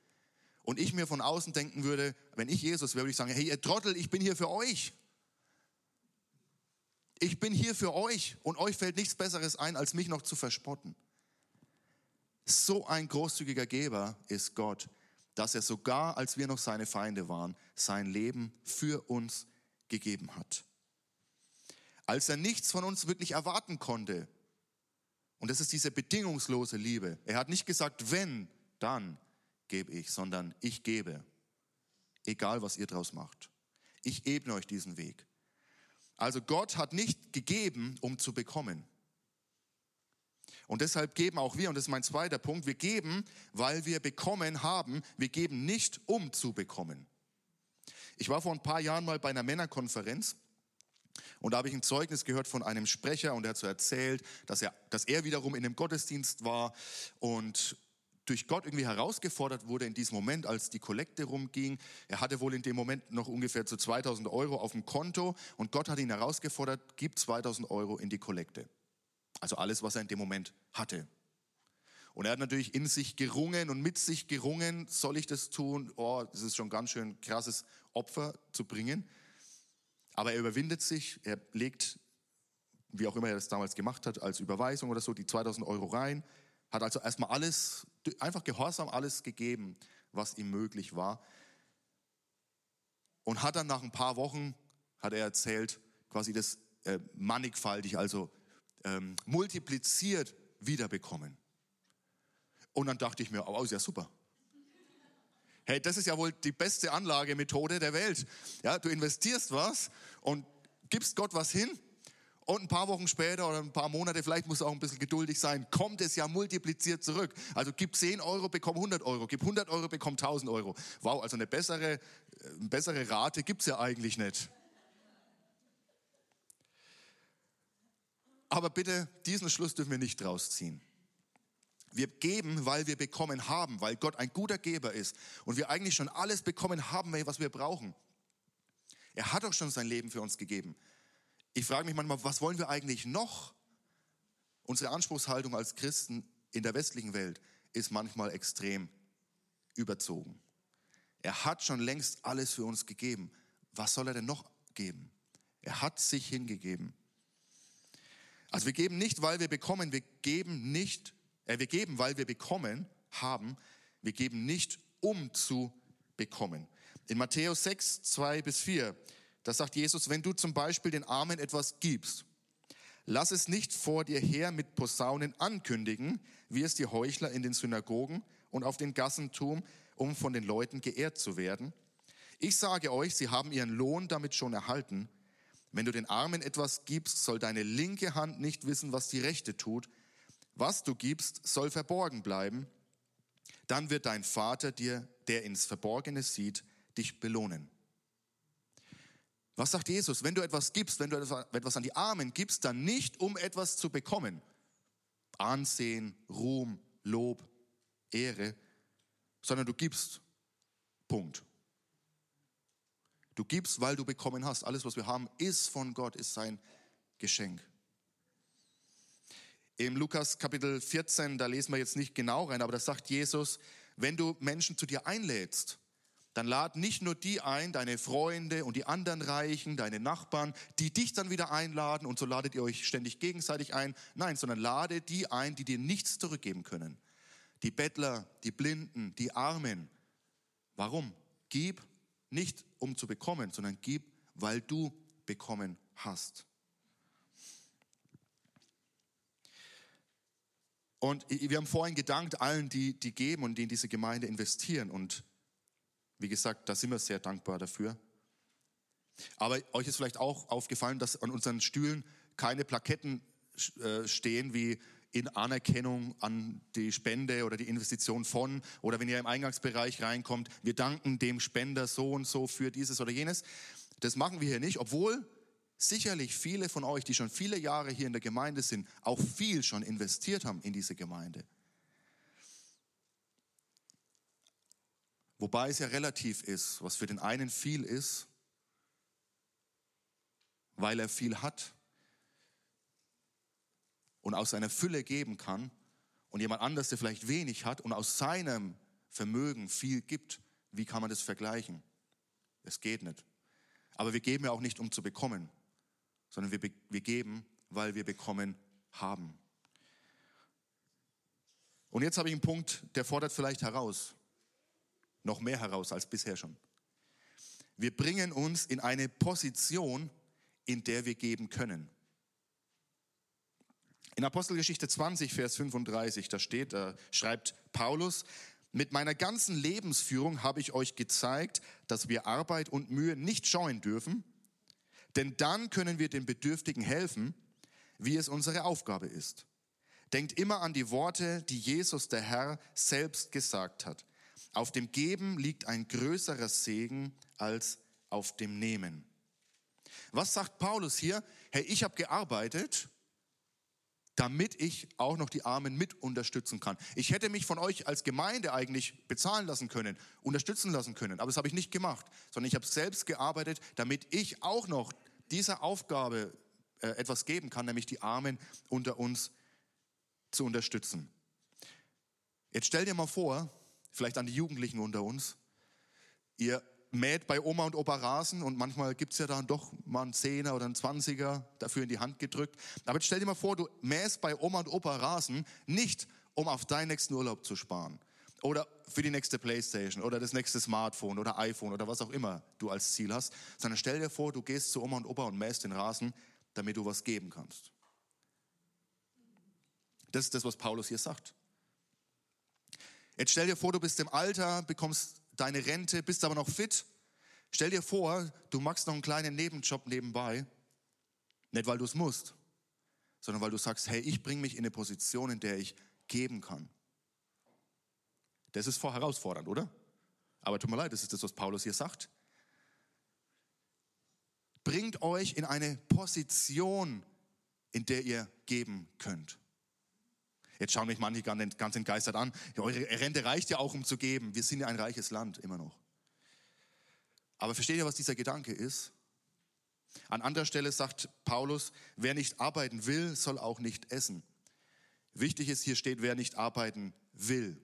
Und ich mir von außen denken würde, wenn ich Jesus wäre, würde ich sagen, hey, ihr Trottel, ich bin hier für euch. Ich bin hier für euch und euch fällt nichts Besseres ein, als mich noch zu verspotten. So ein großzügiger Geber ist Gott, dass er sogar, als wir noch seine Feinde waren, sein Leben für uns gegeben hat. Als er nichts von uns wirklich erwarten konnte, und das ist diese bedingungslose Liebe. Er hat nicht gesagt, wenn, dann gebe ich, sondern ich gebe. Egal, was ihr draus macht. Ich ebne euch diesen Weg. Also Gott hat nicht gegeben, um zu bekommen. Und deshalb geben auch wir, und das ist mein zweiter Punkt, wir geben, weil wir bekommen haben. Wir geben nicht, um zu bekommen. Ich war vor ein paar Jahren mal bei einer Männerkonferenz und da habe ich ein Zeugnis gehört von einem Sprecher und er hat so erzählt, dass er, dass er wiederum in einem Gottesdienst war und durch Gott irgendwie herausgefordert wurde in diesem Moment, als die Kollekte rumging. Er hatte wohl in dem Moment noch ungefähr zu 2000 Euro auf dem Konto und Gott hat ihn herausgefordert, gib 2000 Euro in die Kollekte. Also alles, was er in dem Moment hatte. Und er hat natürlich in sich gerungen und mit sich gerungen, soll ich das tun? Oh, das ist schon ganz schön krasses Opfer zu bringen. Aber er überwindet sich, er legt, wie auch immer er das damals gemacht hat, als Überweisung oder so, die 2000 Euro rein, hat also erstmal alles, einfach gehorsam alles gegeben, was ihm möglich war. Und hat dann nach ein paar Wochen, hat er erzählt, quasi das äh, mannigfaltig, also ähm, multipliziert wiederbekommen. Und dann dachte ich mir, oh, ist ja super. Hey, das ist ja wohl die beste Anlagemethode der Welt. Ja, du investierst was und gibst Gott was hin und ein paar Wochen später oder ein paar Monate, vielleicht muss auch ein bisschen geduldig sein, kommt es ja multipliziert zurück. Also gib 10 Euro, bekomm 100 Euro, gib 100 Euro, bekomm 1000 Euro. Wow, also eine bessere, eine bessere Rate gibt es ja eigentlich nicht. Aber bitte, diesen Schluss dürfen wir nicht draus ziehen. Wir geben, weil wir bekommen haben, weil Gott ein guter Geber ist und wir eigentlich schon alles bekommen haben, was wir brauchen. Er hat doch schon sein Leben für uns gegeben. Ich frage mich manchmal, was wollen wir eigentlich noch? Unsere Anspruchshaltung als Christen in der westlichen Welt ist manchmal extrem überzogen. Er hat schon längst alles für uns gegeben. Was soll er denn noch geben? Er hat sich hingegeben. Also wir geben nicht, weil wir bekommen, wir geben nicht, äh, wir geben, weil wir bekommen haben. Wir geben nicht, um zu bekommen. In Matthäus 6, 2 bis 4, da sagt Jesus, wenn du zum Beispiel den Armen etwas gibst, lass es nicht vor dir her mit Posaunen ankündigen, wie es die Heuchler in den Synagogen und auf den Gassen tun, um von den Leuten geehrt zu werden. Ich sage euch, sie haben ihren Lohn damit schon erhalten. Wenn du den Armen etwas gibst, soll deine linke Hand nicht wissen, was die rechte tut, was du gibst, soll verborgen bleiben. Dann wird dein Vater dir, der ins Verborgene sieht, dich belohnen. Was sagt Jesus? Wenn du etwas gibst, wenn du etwas an die Armen gibst, dann nicht um etwas zu bekommen. Ansehen, Ruhm, Lob, Ehre, sondern du gibst. Punkt. Du gibst, weil du bekommen hast. Alles, was wir haben, ist von Gott, ist sein Geschenk. Im Lukas Kapitel 14, da lesen wir jetzt nicht genau rein, aber da sagt Jesus, wenn du Menschen zu dir einlädst, dann lad nicht nur die ein, deine Freunde und die anderen Reichen, deine Nachbarn, die dich dann wieder einladen und so ladet ihr euch ständig gegenseitig ein. Nein, sondern lade die ein, die dir nichts zurückgeben können. Die Bettler, die Blinden, die Armen. Warum? Gib nicht um zu bekommen, sondern gib, weil du bekommen hast. Und wir haben vorhin gedankt allen, die, die geben und die in diese Gemeinde investieren. Und wie gesagt, da sind wir sehr dankbar dafür. Aber euch ist vielleicht auch aufgefallen, dass an unseren Stühlen keine Plaketten äh, stehen wie in Anerkennung an die Spende oder die Investition von oder wenn ihr im Eingangsbereich reinkommt, wir danken dem Spender so und so für dieses oder jenes. Das machen wir hier nicht, obwohl sicherlich viele von euch, die schon viele Jahre hier in der Gemeinde sind, auch viel schon investiert haben in diese Gemeinde. Wobei es ja relativ ist, was für den einen viel ist, weil er viel hat und aus seiner Fülle geben kann und jemand anders, der vielleicht wenig hat und aus seinem Vermögen viel gibt, wie kann man das vergleichen? Es geht nicht. Aber wir geben ja auch nicht, um zu bekommen sondern wir, wir geben, weil wir bekommen haben. Und jetzt habe ich einen Punkt, der fordert vielleicht heraus, noch mehr heraus als bisher schon. Wir bringen uns in eine Position, in der wir geben können. In Apostelgeschichte 20, Vers 35, da steht, da schreibt Paulus, mit meiner ganzen Lebensführung habe ich euch gezeigt, dass wir Arbeit und Mühe nicht scheuen dürfen, denn dann können wir den Bedürftigen helfen, wie es unsere Aufgabe ist. Denkt immer an die Worte, die Jesus der Herr selbst gesagt hat. Auf dem Geben liegt ein größerer Segen als auf dem Nehmen. Was sagt Paulus hier? Hey, ich habe gearbeitet, damit ich auch noch die Armen mit unterstützen kann. Ich hätte mich von euch als Gemeinde eigentlich bezahlen lassen können, unterstützen lassen können, aber das habe ich nicht gemacht, sondern ich habe selbst gearbeitet, damit ich auch noch dieser Aufgabe äh, etwas geben kann, nämlich die Armen unter uns zu unterstützen. Jetzt stell dir mal vor, vielleicht an die Jugendlichen unter uns, ihr mäht bei Oma und Opa Rasen und manchmal gibt es ja dann doch mal einen Zehner oder einen Zwanziger dafür in die Hand gedrückt. Aber jetzt stell dir mal vor, du mähst bei Oma und Opa Rasen nicht, um auf deinen nächsten Urlaub zu sparen oder für die nächste Playstation oder das nächste Smartphone oder iPhone oder was auch immer du als Ziel hast, sondern stell dir vor, du gehst zu Oma und Opa und mähst den Rasen, damit du was geben kannst. Das ist das, was Paulus hier sagt. Jetzt stell dir vor, du bist im Alter, bekommst deine Rente, bist aber noch fit. Stell dir vor, du machst noch einen kleinen Nebenjob nebenbei. Nicht, weil du es musst, sondern weil du sagst, hey, ich bringe mich in eine Position, in der ich geben kann. Das ist vor herausfordernd, oder? Aber tut mir leid, das ist das, was Paulus hier sagt. Bringt euch in eine Position, in der ihr geben könnt. Jetzt schauen mich manche ganz entgeistert an. Eure Rente reicht ja auch, um zu geben. Wir sind ja ein reiches Land immer noch. Aber versteht ihr, was dieser Gedanke ist? An anderer Stelle sagt Paulus, wer nicht arbeiten will, soll auch nicht essen. Wichtig ist, hier steht, wer nicht arbeiten will.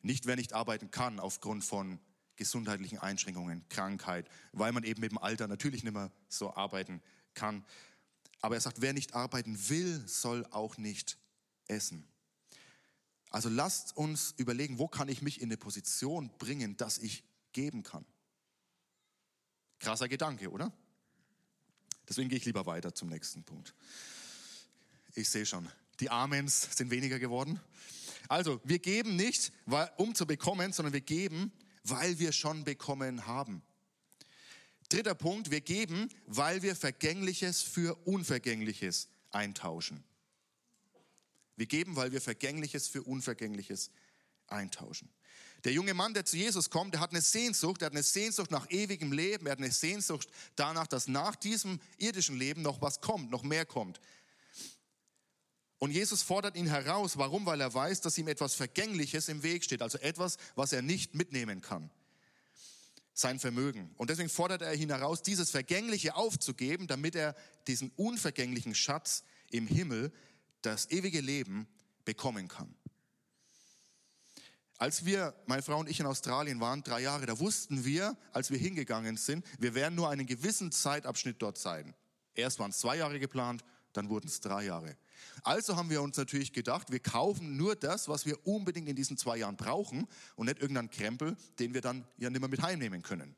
Nicht, wer nicht arbeiten kann aufgrund von gesundheitlichen Einschränkungen, Krankheit, weil man eben mit dem Alter natürlich nicht mehr so arbeiten kann. Aber er sagt, wer nicht arbeiten will, soll auch nicht essen. Also lasst uns überlegen, wo kann ich mich in eine Position bringen, dass ich geben kann. Krasser Gedanke, oder? Deswegen gehe ich lieber weiter zum nächsten Punkt. Ich sehe schon, die Amens sind weniger geworden. Also, wir geben nicht, um zu bekommen, sondern wir geben, weil wir schon bekommen haben. Dritter Punkt, wir geben, weil wir Vergängliches für Unvergängliches eintauschen. Wir geben, weil wir Vergängliches für Unvergängliches eintauschen. Der junge Mann, der zu Jesus kommt, der hat eine Sehnsucht, der hat eine Sehnsucht nach ewigem Leben, er hat eine Sehnsucht danach, dass nach diesem irdischen Leben noch was kommt, noch mehr kommt. Und Jesus fordert ihn heraus. Warum? Weil er weiß, dass ihm etwas Vergängliches im Weg steht, also etwas, was er nicht mitnehmen kann. Sein Vermögen. Und deswegen fordert er ihn heraus, dieses Vergängliche aufzugeben, damit er diesen unvergänglichen Schatz im Himmel, das ewige Leben, bekommen kann. Als wir, meine Frau und ich in Australien waren, drei Jahre, da wussten wir, als wir hingegangen sind, wir werden nur einen gewissen Zeitabschnitt dort sein. Erst waren es zwei Jahre geplant, dann wurden es drei Jahre. Also haben wir uns natürlich gedacht, wir kaufen nur das, was wir unbedingt in diesen zwei Jahren brauchen und nicht irgendeinen Krempel, den wir dann ja nicht mehr mit heimnehmen können.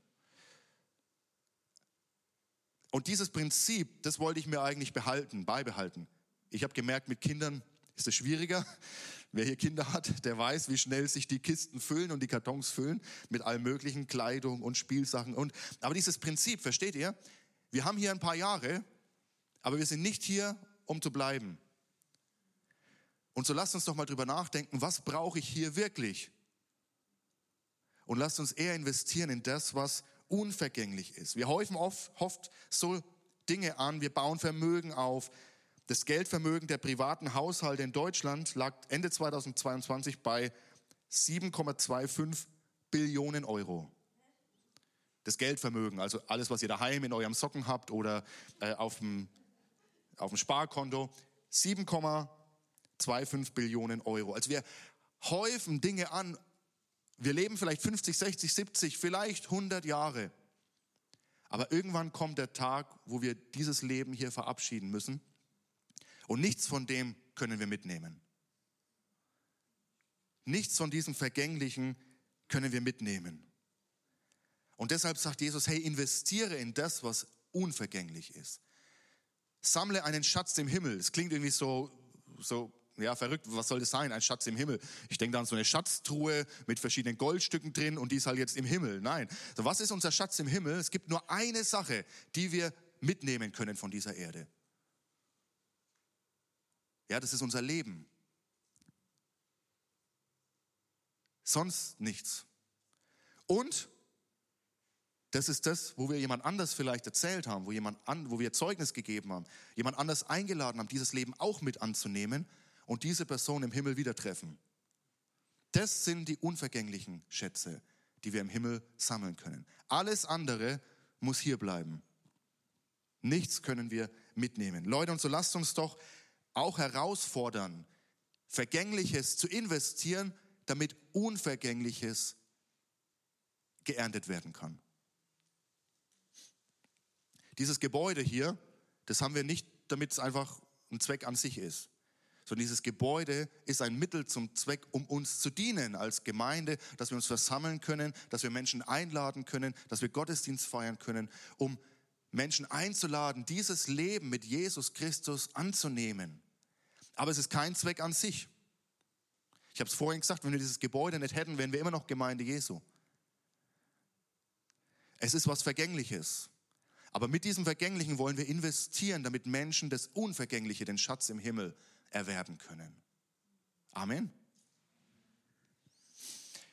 Und dieses Prinzip, das wollte ich mir eigentlich behalten, beibehalten. Ich habe gemerkt, mit Kindern ist es schwieriger. Wer hier Kinder hat, der weiß, wie schnell sich die Kisten füllen und die Kartons füllen mit allem möglichen Kleidung und Spielsachen und aber dieses Prinzip, versteht ihr? Wir haben hier ein paar Jahre, aber wir sind nicht hier, um zu bleiben. Und so lasst uns doch mal drüber nachdenken, was brauche ich hier wirklich? Und lasst uns eher investieren in das, was unvergänglich ist. Wir häufen oft, oft so Dinge an, wir bauen Vermögen auf. Das Geldvermögen der privaten Haushalte in Deutschland lag Ende 2022 bei 7,25 Billionen Euro. Das Geldvermögen, also alles, was ihr daheim in eurem Socken habt oder äh, auf, dem, auf dem Sparkonto, 7,25 2,5 Billionen Euro. Also wir häufen Dinge an. Wir leben vielleicht 50, 60, 70, vielleicht 100 Jahre. Aber irgendwann kommt der Tag, wo wir dieses Leben hier verabschieden müssen. Und nichts von dem können wir mitnehmen. Nichts von diesem Vergänglichen können wir mitnehmen. Und deshalb sagt Jesus, hey, investiere in das, was unvergänglich ist. Sammle einen Schatz im Himmel. Es klingt irgendwie so, so ja, verrückt, was soll das sein? Ein Schatz im Himmel. Ich denke da an so eine Schatztruhe mit verschiedenen Goldstücken drin und die ist halt jetzt im Himmel. Nein. So, was ist unser Schatz im Himmel? Es gibt nur eine Sache, die wir mitnehmen können von dieser Erde. Ja, das ist unser Leben. Sonst nichts. Und das ist das, wo wir jemand anders vielleicht erzählt haben, wo, jemand an, wo wir Zeugnis gegeben haben, jemand anders eingeladen haben, dieses Leben auch mit anzunehmen und diese Person im Himmel wieder treffen. Das sind die unvergänglichen Schätze, die wir im Himmel sammeln können. Alles andere muss hier bleiben. Nichts können wir mitnehmen. Leute, und so lasst uns doch auch herausfordern, Vergängliches zu investieren, damit Unvergängliches geerntet werden kann. Dieses Gebäude hier, das haben wir nicht, damit es einfach ein Zweck an sich ist sondern dieses Gebäude ist ein Mittel zum Zweck, um uns zu dienen als Gemeinde, dass wir uns versammeln können, dass wir Menschen einladen können, dass wir Gottesdienst feiern können, um Menschen einzuladen, dieses Leben mit Jesus Christus anzunehmen. Aber es ist kein Zweck an sich. Ich habe es vorhin gesagt, wenn wir dieses Gebäude nicht hätten, wären wir immer noch Gemeinde Jesu. Es ist was Vergängliches. Aber mit diesem Vergänglichen wollen wir investieren, damit Menschen das Unvergängliche, den Schatz im Himmel, erwerben können. Amen.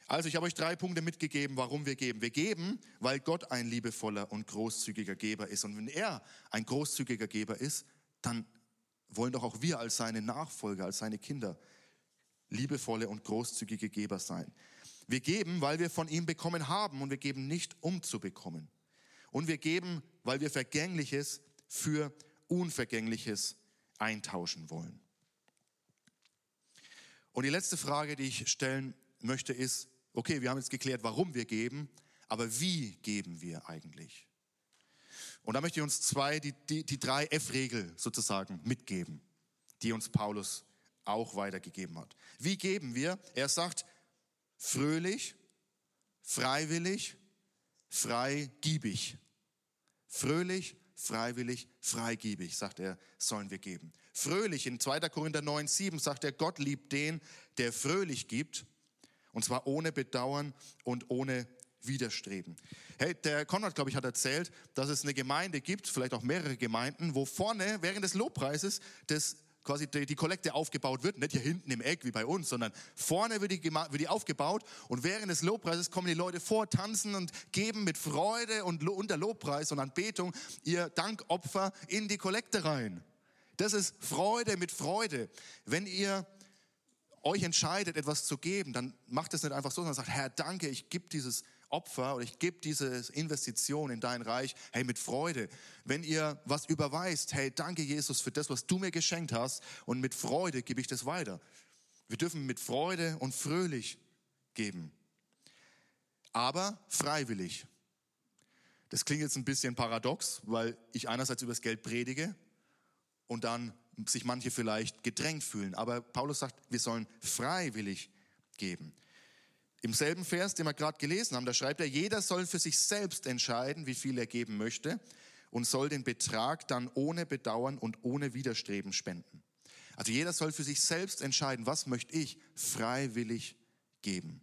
Also ich habe euch drei Punkte mitgegeben, warum wir geben. Wir geben, weil Gott ein liebevoller und großzügiger Geber ist. Und wenn er ein großzügiger Geber ist, dann wollen doch auch wir als seine Nachfolger, als seine Kinder liebevolle und großzügige Geber sein. Wir geben, weil wir von ihm bekommen haben und wir geben nicht, um zu bekommen. Und wir geben, weil wir Vergängliches für Unvergängliches eintauschen wollen. Und die letzte Frage, die ich stellen möchte, ist, okay, wir haben jetzt geklärt, warum wir geben, aber wie geben wir eigentlich? Und da möchte ich uns zwei, die, die, die drei F-Regel sozusagen mitgeben, die uns Paulus auch weitergegeben hat. Wie geben wir? Er sagt, fröhlich, freiwillig, freigiebig. Fröhlich, freiwillig, freigiebig, sagt er, sollen wir geben. Fröhlich, in 2. Korinther 9, 7 sagt er, Gott liebt den, der fröhlich gibt, und zwar ohne Bedauern und ohne Widerstreben. Hey, der Konrad, glaube ich, hat erzählt, dass es eine Gemeinde gibt, vielleicht auch mehrere Gemeinden, wo vorne während des Lobpreises das quasi die, Kollekte aufgebaut wird, nicht hier hinten im Eck wie bei uns, sondern vorne wird die, wird die aufgebaut und während des Lobpreises kommen die Leute vor, tanzen und geben mit Freude und unter Lobpreis und Anbetung ihr Dankopfer in die Kollekte rein. Das ist Freude mit Freude. Wenn ihr euch entscheidet, etwas zu geben, dann macht es nicht einfach so, sondern sagt, Herr, danke, ich gebe dieses Opfer oder ich gebe diese Investition in dein Reich, hey, mit Freude. Wenn ihr was überweist, hey, danke Jesus für das, was du mir geschenkt hast und mit Freude gebe ich das weiter. Wir dürfen mit Freude und fröhlich geben, aber freiwillig. Das klingt jetzt ein bisschen paradox, weil ich einerseits über das Geld predige und dann sich manche vielleicht gedrängt fühlen. Aber Paulus sagt, wir sollen freiwillig geben. Im selben Vers, den wir gerade gelesen haben, da schreibt er, jeder soll für sich selbst entscheiden, wie viel er geben möchte und soll den Betrag dann ohne Bedauern und ohne Widerstreben spenden. Also jeder soll für sich selbst entscheiden, was möchte ich freiwillig geben.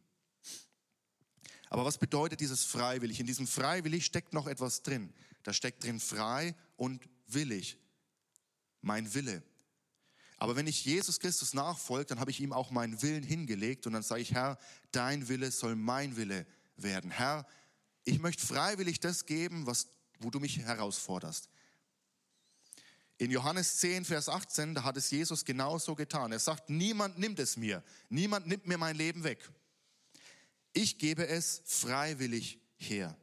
Aber was bedeutet dieses freiwillig? In diesem freiwillig steckt noch etwas drin. Da steckt drin frei und willig. Mein Wille. Aber wenn ich Jesus Christus nachfolge, dann habe ich ihm auch meinen Willen hingelegt und dann sage ich, Herr, dein Wille soll mein Wille werden. Herr, ich möchte freiwillig das geben, was, wo du mich herausforderst. In Johannes 10, Vers 18, da hat es Jesus genauso getan. Er sagt, niemand nimmt es mir. Niemand nimmt mir mein Leben weg. Ich gebe es freiwillig her.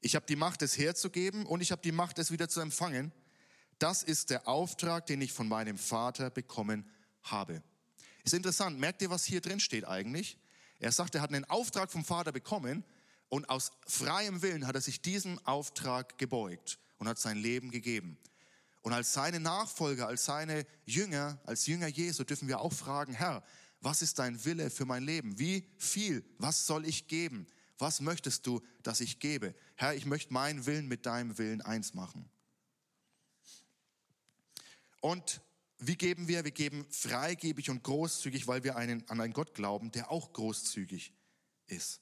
Ich habe die Macht, es herzugeben und ich habe die Macht, es wieder zu empfangen. Das ist der Auftrag, den ich von meinem Vater bekommen habe. Ist interessant. Merkt ihr, was hier drin steht eigentlich? Er sagt, er hat einen Auftrag vom Vater bekommen und aus freiem Willen hat er sich diesem Auftrag gebeugt und hat sein Leben gegeben. Und als seine Nachfolger, als seine Jünger, als Jünger Jesu dürfen wir auch fragen, Herr, was ist dein Wille für mein Leben? Wie viel? Was soll ich geben? Was möchtest du, dass ich gebe? Herr, ich möchte meinen Willen mit deinem Willen eins machen. Und wie geben wir? Wir geben freigebig und großzügig, weil wir einen, an einen Gott glauben, der auch großzügig ist.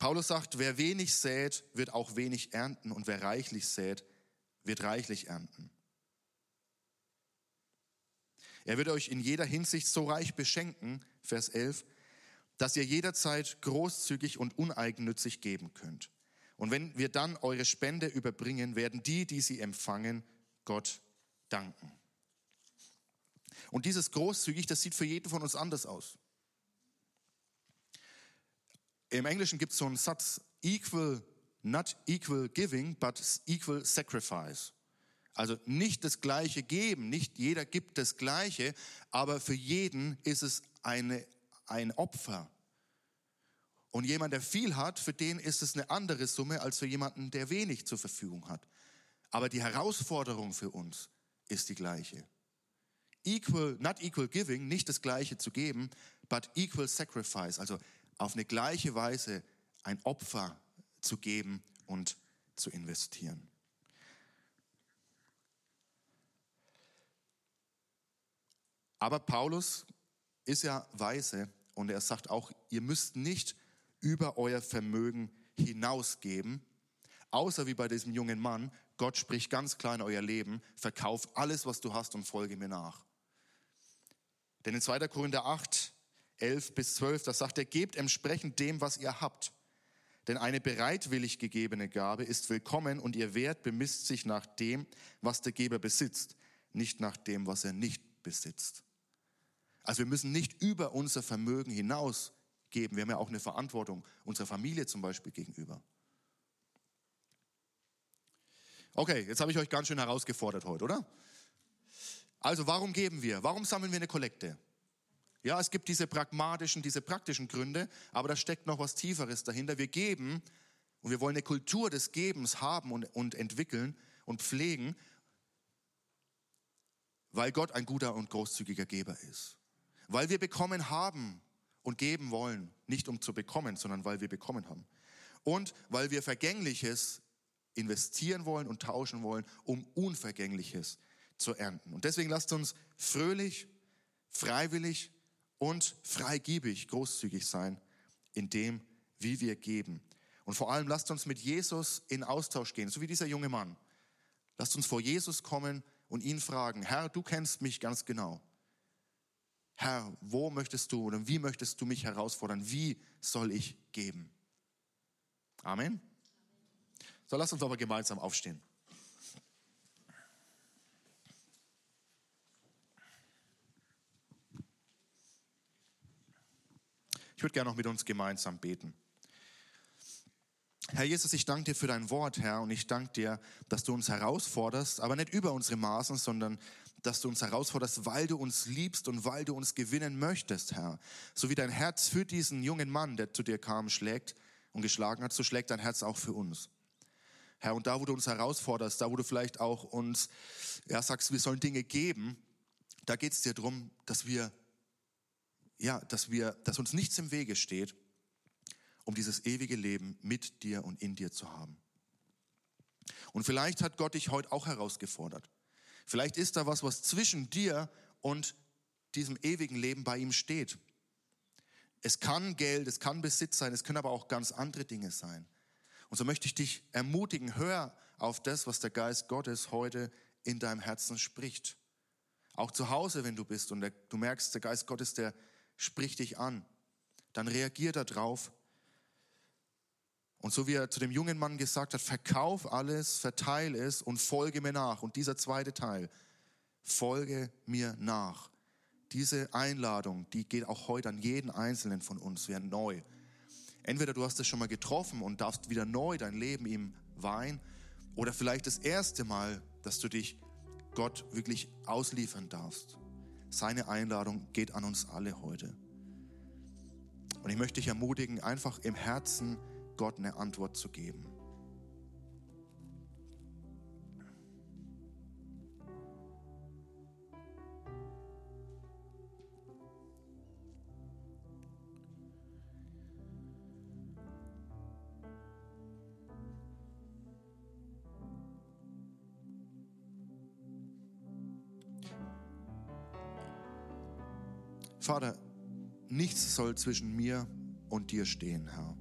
Paulus sagt, wer wenig sät, wird auch wenig ernten und wer reichlich sät, wird reichlich ernten. Er wird euch in jeder Hinsicht so reich beschenken, Vers 11, dass ihr jederzeit großzügig und uneigennützig geben könnt. Und wenn wir dann eure Spende überbringen, werden die, die sie empfangen, Gott danken. Und dieses großzügig, das sieht für jeden von uns anders aus. Im Englischen gibt es so einen Satz, equal, not equal giving, but equal sacrifice. Also nicht das gleiche geben, nicht jeder gibt das gleiche, aber für jeden ist es eine, ein Opfer. Und jemand, der viel hat, für den ist es eine andere Summe als für jemanden, der wenig zur Verfügung hat. Aber die Herausforderung für uns ist die gleiche. Equal, not equal giving, nicht das gleiche zu geben, but equal sacrifice, also auf eine gleiche Weise ein Opfer zu geben und zu investieren. Aber Paulus ist ja weise und er sagt auch, ihr müsst nicht über euer Vermögen hinausgeben, außer wie bei diesem jungen Mann, Gott spricht ganz klar in euer Leben, verkauf alles, was du hast und folge mir nach. Denn in 2. Korinther 8, 11 bis 12, da sagt er, gebt entsprechend dem, was ihr habt. Denn eine bereitwillig gegebene Gabe ist willkommen und ihr Wert bemisst sich nach dem, was der Geber besitzt, nicht nach dem, was er nicht besitzt. Also wir müssen nicht über unser Vermögen hinaus geben. Wir haben ja auch eine Verantwortung unserer Familie zum Beispiel gegenüber. Okay, jetzt habe ich euch ganz schön herausgefordert heute, oder? Also warum geben wir? Warum sammeln wir eine Kollekte? Ja, es gibt diese pragmatischen, diese praktischen Gründe, aber da steckt noch was Tieferes dahinter. Wir geben und wir wollen eine Kultur des Gebens haben und, und entwickeln und pflegen, weil Gott ein guter und großzügiger Geber ist. Weil wir bekommen haben und geben wollen, nicht um zu bekommen, sondern weil wir bekommen haben. Und weil wir Vergängliches investieren wollen und tauschen wollen, um Unvergängliches zu ernten. Und deswegen lasst uns fröhlich, freiwillig und freigebig großzügig sein in dem, wie wir geben. Und vor allem lasst uns mit Jesus in Austausch gehen, so wie dieser junge Mann. Lasst uns vor Jesus kommen und ihn fragen, Herr, du kennst mich ganz genau. Herr, wo möchtest du oder wie möchtest du mich herausfordern? Wie soll ich geben? Amen. So, lass uns aber gemeinsam aufstehen. Ich würde gerne noch mit uns gemeinsam beten. Herr Jesus, ich danke dir für dein Wort, Herr, und ich danke dir, dass du uns herausforderst, aber nicht über unsere Maßen, sondern dass du uns herausforderst, weil du uns liebst und weil du uns gewinnen möchtest, Herr. So wie dein Herz für diesen jungen Mann, der zu dir kam, schlägt und geschlagen hat, so schlägt dein Herz auch für uns. Herr, und da, wo du uns herausforderst, da, wo du vielleicht auch uns, ja, sagst, wir sollen Dinge geben, da geht es dir darum, dass wir, ja, dass wir, dass uns nichts im Wege steht, um dieses ewige Leben mit dir und in dir zu haben. Und vielleicht hat Gott dich heute auch herausgefordert. Vielleicht ist da was, was zwischen dir und diesem ewigen Leben bei ihm steht. Es kann Geld, es kann Besitz sein, es können aber auch ganz andere Dinge sein. Und so möchte ich dich ermutigen, hör auf das, was der Geist Gottes heute in deinem Herzen spricht. Auch zu Hause, wenn du bist und du merkst, der Geist Gottes, der spricht dich an, dann reagier darauf. Und so wie er zu dem jungen Mann gesagt hat, verkauf alles, verteile es und folge mir nach. Und dieser zweite Teil, folge mir nach. Diese Einladung, die geht auch heute an jeden Einzelnen von uns, wer neu Entweder du hast es schon mal getroffen und darfst wieder neu dein Leben ihm weihen, oder vielleicht das erste Mal, dass du dich Gott wirklich ausliefern darfst. Seine Einladung geht an uns alle heute. Und ich möchte dich ermutigen, einfach im Herzen Gott eine Antwort zu geben. Nichts soll zwischen mir und dir stehen, Herr.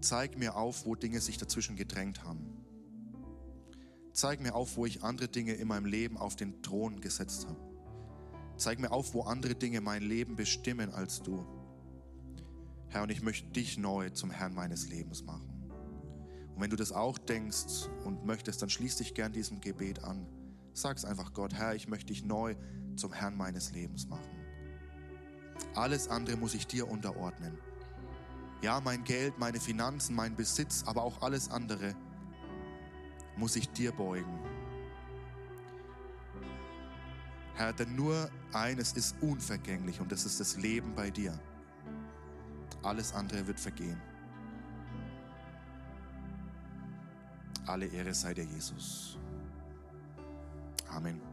Zeig mir auf, wo Dinge sich dazwischen gedrängt haben. Zeig mir auf, wo ich andere Dinge in meinem Leben auf den Thron gesetzt habe. Zeig mir auf, wo andere Dinge mein Leben bestimmen als du. Herr, und ich möchte dich neu zum Herrn meines Lebens machen. Und wenn du das auch denkst und möchtest, dann schließ dich gern diesem Gebet an. Sag es einfach Gott, Herr, ich möchte dich neu zum Herrn meines Lebens machen. Alles andere muss ich dir unterordnen. Ja, mein Geld, meine Finanzen, mein Besitz, aber auch alles andere muss ich dir beugen. Herr, denn nur eines ist unvergänglich und das ist das Leben bei dir. Alles andere wird vergehen. Alle Ehre sei dir, Jesus. Amen.